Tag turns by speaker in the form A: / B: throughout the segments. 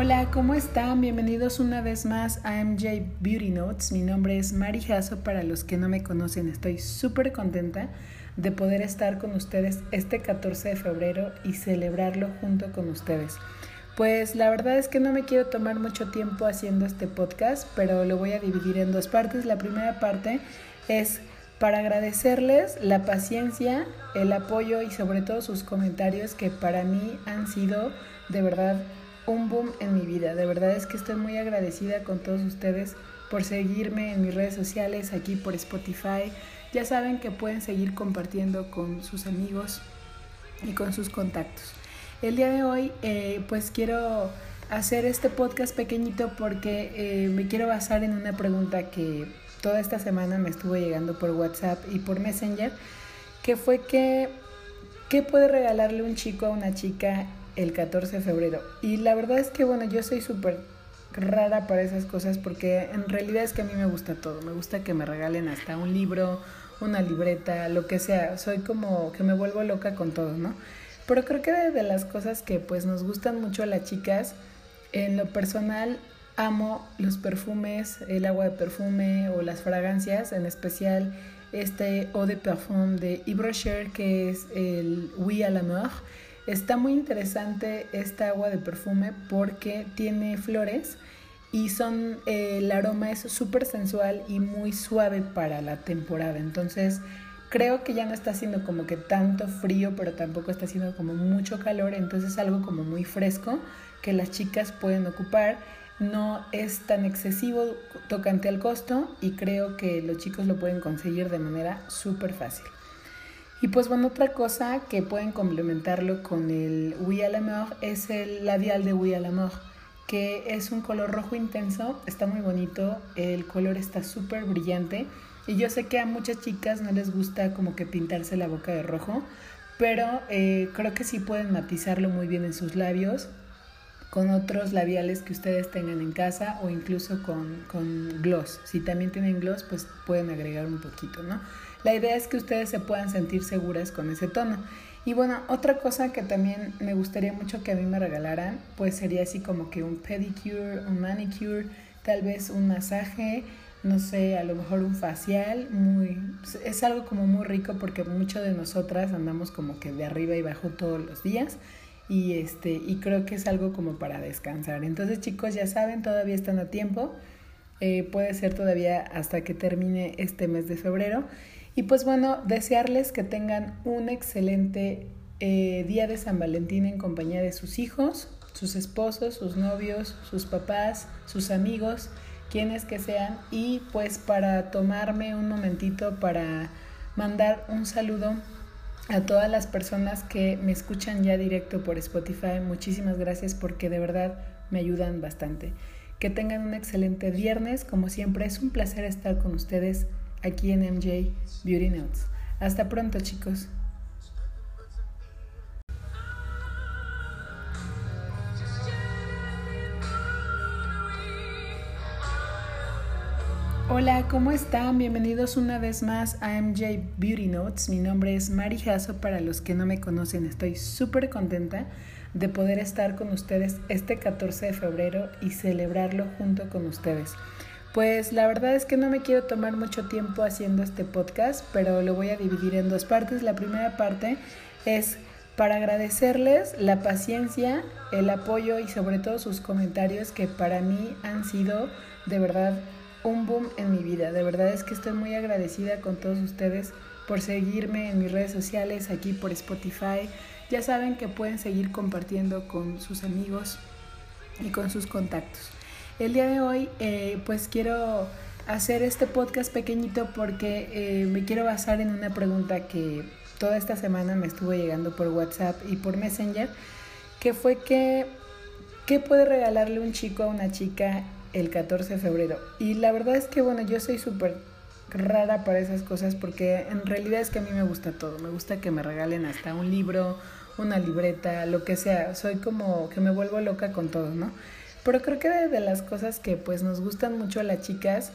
A: Hola, ¿cómo están? Bienvenidos una vez más a MJ Beauty Notes. Mi nombre es Mari Jasso. Para los que no me conocen, estoy súper contenta de poder estar con ustedes este 14 de febrero y celebrarlo junto con ustedes. Pues la verdad es que no me quiero tomar mucho tiempo haciendo este podcast, pero lo voy a dividir en dos partes. La primera parte es para agradecerles la paciencia, el apoyo y sobre todo sus comentarios que para mí han sido de verdad un boom en mi vida. De verdad es que estoy muy agradecida con todos ustedes por seguirme en mis redes sociales, aquí por Spotify. Ya saben que pueden seguir compartiendo con sus amigos y con sus contactos. El día de hoy eh, pues quiero hacer este podcast pequeñito porque eh, me quiero basar en una pregunta que toda esta semana me estuvo llegando por WhatsApp y por Messenger, que fue que, ¿qué puede regalarle un chico a una chica el 14 de febrero? Y la verdad es que, bueno, yo soy súper rara para esas cosas porque en realidad es que a mí me gusta todo, me gusta que me regalen hasta un libro, una libreta, lo que sea, soy como que me vuelvo loca con todo, ¿no? Pero creo que de, las cosas que pues nos gustan mucho a las chicas, en lo personal amo los perfumes, el agua de perfume o las fragancias, en especial este eau de parfum de Yves Rocher que es el Oui à la mort. Está muy interesante esta agua de perfume porque tiene flores y son el aroma es súper sensual y muy suave para la temporada. Entonces creo que ya no está haciendo como que tanto frío, pero tampoco está haciendo como mucho calor. Entonces algo como muy fresco que las chicas pueden ocupar no es tan excesivo tocante al costo y creo que los chicos lo pueden conseguir de manera súper fácil. Y pues bueno, otra cosa que pueden complementarlo con el Oui à la es el labial de Oui à la que es un color rojo intenso, está muy bonito, el color está súper brillante y yo sé que a muchas chicas no les gusta como que pintarse la boca de rojo, pero eh, creo que sí pueden matizarlo muy bien en sus labios con otros labiales que ustedes tengan en casa o incluso con, con, gloss. Si también tienen gloss, pues pueden agregar un poquito, ¿no? La idea es que ustedes se puedan sentir seguras con ese tono. Y bueno, otra cosa que también me gustaría mucho que a mí me regalaran, pues sería así como que un pedicure, un manicure, tal vez un masaje, no sé, a lo mejor un facial, muy es algo como muy rico porque muchas de nosotras andamos como que de arriba y abajo todos los días y este y creo que es algo como para descansar. Entonces chicos ya saben, todavía están a tiempo, eh, puede ser todavía hasta que termine este mes de febrero. Y pues bueno, desearles que tengan un excelente eh, día de San Valentín en compañía de sus hijos, sus esposos, sus novios, sus papás, sus amigos, quienes que sean. Y pues para tomarme un momentito para mandar un saludo a todas las personas que me escuchan ya directo por Spotify, muchísimas gracias porque de verdad me ayudan bastante. Que tengan un excelente viernes, como siempre es un placer estar con ustedes aquí en MJ Beauty Notes. Hasta pronto chicos. Hola, ¿cómo están? Bienvenidos una vez más a MJ Beauty Notes. Mi nombre es Mari Jasso. Para los que no me conocen, estoy súper contenta de poder estar con ustedes este 14 de febrero y celebrarlo junto con ustedes. Pues la verdad es que no me quiero tomar mucho tiempo haciendo este podcast, pero lo voy a dividir en dos partes. La primera parte es para agradecerles la paciencia, el apoyo y sobre todo sus comentarios que para mí han sido de verdad un boom en mi vida. De verdad es que estoy muy agradecida con todos ustedes por seguirme en mis redes sociales, aquí por Spotify. Ya saben que pueden seguir compartiendo con sus amigos y con sus contactos. El día de hoy eh, pues quiero hacer este podcast pequeñito porque eh, me quiero basar en una pregunta que toda esta semana me estuvo llegando por WhatsApp y por Messenger, que fue que, ¿qué puede regalarle un chico a una chica el 14 de febrero. Y la verdad es que, bueno, yo soy súper rara para esas cosas porque en realidad es que a mí me gusta todo. Me gusta que me regalen hasta un libro, una libreta, lo que sea. Soy como que me vuelvo loca con todo, ¿no? Pero creo que de, las cosas que pues nos gustan mucho a las chicas,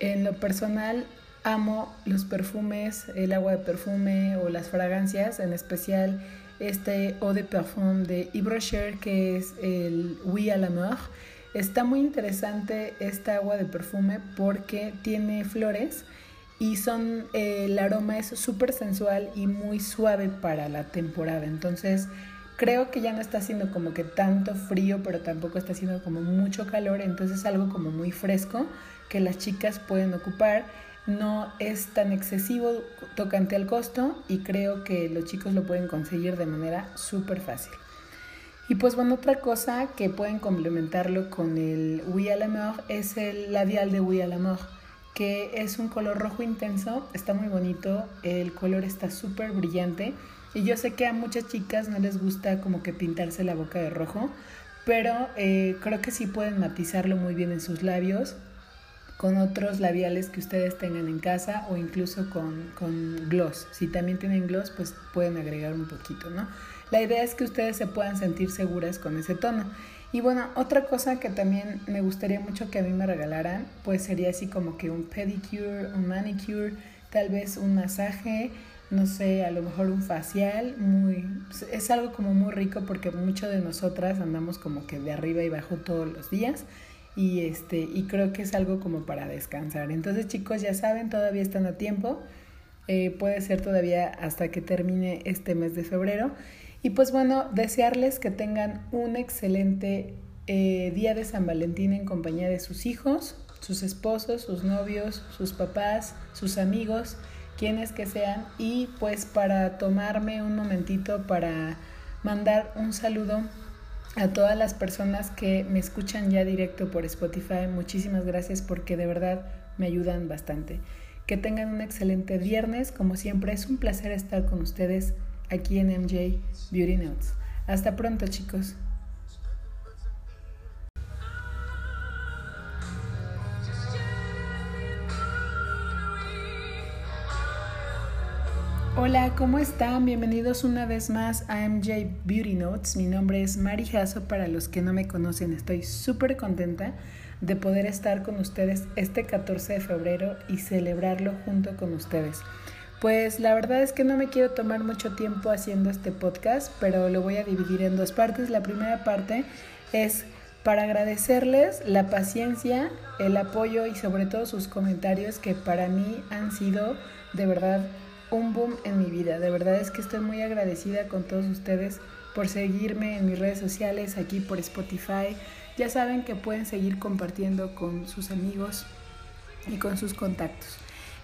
A: en lo personal amo los perfumes, el agua de perfume o las fragancias, en especial este eau de parfum de Yves que es el Oui à la mort. Está muy interesante esta agua de perfume porque tiene flores y son el aroma es súper sensual y muy suave para la temporada. Entonces creo que ya no está haciendo como que tanto frío, pero tampoco está haciendo como mucho calor. Entonces es algo como muy fresco que las chicas pueden ocupar no es tan excesivo tocante al costo y creo que los chicos lo pueden conseguir de manera súper fácil. Y pues bueno, otra cosa que pueden complementarlo con el Oui à la mort es el labial de Oui à la mort, que es un color rojo intenso, está muy bonito, el color está súper brillante y yo sé que a muchas chicas no les gusta como que pintarse la boca de rojo, pero eh, creo que sí pueden matizarlo muy bien en sus labios con otros labiales que ustedes tengan en casa o incluso con, con, gloss. Si también tienen gloss, pues pueden agregar un poquito, ¿no? La idea es que ustedes se puedan sentir seguras con ese tono. Y bueno, otra cosa que también me gustaría mucho que a mí me regalaran, pues sería así como que un pedicure, un manicure, tal vez un masaje, no sé, a lo mejor un facial, muy es algo como muy rico porque muchas de nosotras andamos como que de arriba y abajo todos los días y este y creo que es algo como para descansar. Entonces chicos ya saben, todavía están a tiempo, eh, puede ser todavía hasta que termine este mes de febrero. Y pues bueno, desearles que tengan un excelente eh, día de San Valentín en compañía de sus hijos, sus esposos, sus novios, sus papás, sus amigos, quienes que sean y pues para tomarme un momentito para mandar un saludo a todas las personas que me escuchan ya directo por Spotify, muchísimas gracias porque de verdad me ayudan bastante. Que tengan un excelente viernes, como siempre es un placer estar con ustedes aquí en MJ Beauty Notes. Hasta pronto chicos. Hola, ¿cómo están? Bienvenidos una vez más a MJ Beauty Notes. Mi nombre es Mari Jasso. Para los que no me conocen, estoy súper contenta de poder estar con ustedes este 14 de febrero y celebrarlo junto con ustedes. Pues la verdad es que no me quiero tomar mucho tiempo haciendo este podcast, pero lo voy a dividir en dos partes. La primera parte es para agradecerles la paciencia, el apoyo y sobre todo sus comentarios que para mí han sido de verdad un boom en mi vida. De verdad es que estoy muy agradecida con todos ustedes por seguirme en mis redes sociales, aquí por Spotify. Ya saben que pueden seguir compartiendo con sus amigos y con sus contactos.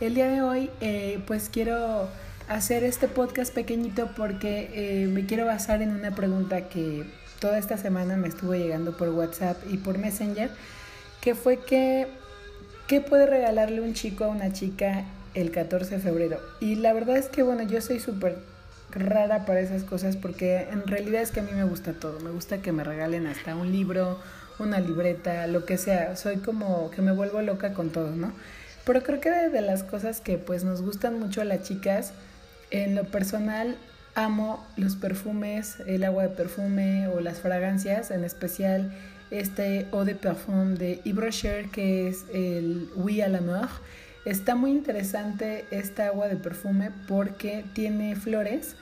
A: El día de hoy eh, pues quiero hacer este podcast pequeñito porque eh, me quiero basar en una pregunta que toda esta semana me estuvo llegando por WhatsApp y por Messenger, que fue que, ¿qué puede regalarle un chico a una chica el 14 de febrero. Y la verdad es que, bueno, yo soy súper rara para esas cosas porque en realidad es que a mí me gusta todo. Me gusta que me regalen hasta un libro, una libreta, lo que sea. Soy como que me vuelvo loca con todo, ¿no? Pero creo que de, las cosas que pues nos gustan mucho a las chicas, en lo personal amo los perfumes, el agua de perfume o las fragancias, en especial este eau de parfum de Yves que es el Oui à la mort Está muy interesante esta agua de perfume porque tiene flores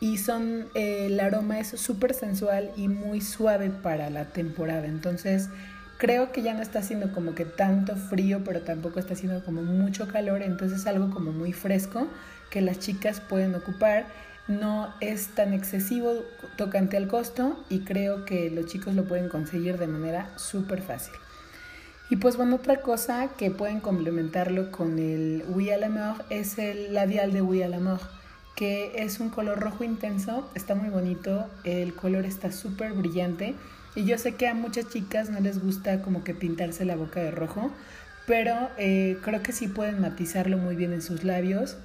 A: y son eh, el aroma es súper sensual y muy suave para la temporada. Entonces creo que ya no está haciendo como que tanto frío, pero tampoco está haciendo como mucho calor. Entonces es algo como muy fresco que las chicas pueden ocupar. No es tan excesivo tocante al costo y creo que los chicos lo pueden conseguir de manera súper fácil. Y pues bueno, otra cosa que pueden complementarlo con el Oui à la mort es el labial de Oui à la mort, que es un color rojo intenso, está muy bonito, el color está súper brillante y yo sé que a muchas chicas no les gusta como que pintarse la boca de rojo, pero eh, creo que sí pueden matizarlo muy bien en sus labios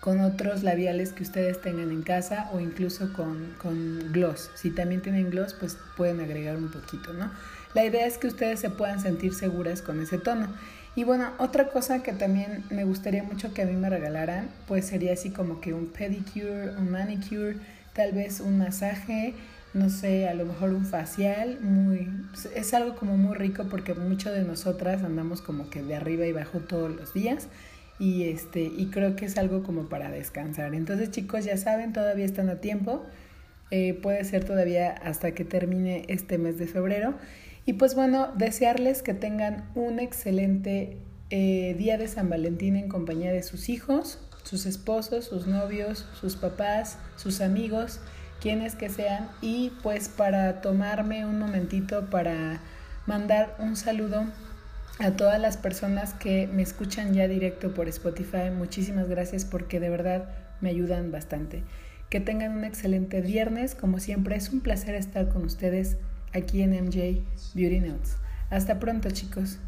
A: con otros labiales que ustedes tengan en casa o incluso con, con gloss. Si también tienen gloss, pues pueden agregar un poquito, ¿no? La idea es que ustedes se puedan sentir seguras con ese tono. Y bueno, otra cosa que también me gustaría mucho que a mí me regalaran, pues sería así como que un pedicure, un manicure, tal vez un masaje, no sé, a lo mejor un facial, muy es algo como muy rico porque muchas de nosotras andamos como que de arriba y abajo todos los días y este y creo que es algo como para descansar. Entonces, chicos, ya saben, todavía están a tiempo. Eh, puede ser todavía hasta que termine este mes de febrero. Y pues bueno, desearles que tengan un excelente eh, día de San Valentín en compañía de sus hijos, sus esposos, sus novios, sus papás, sus amigos, quienes que sean. Y pues para tomarme un momentito para mandar un saludo a todas las personas que me escuchan ya directo por Spotify. Muchísimas gracias porque de verdad me ayudan bastante. Que tengan un excelente viernes. Como siempre es un placer estar con ustedes aquí en MJ Beauty Notes. Hasta pronto chicos.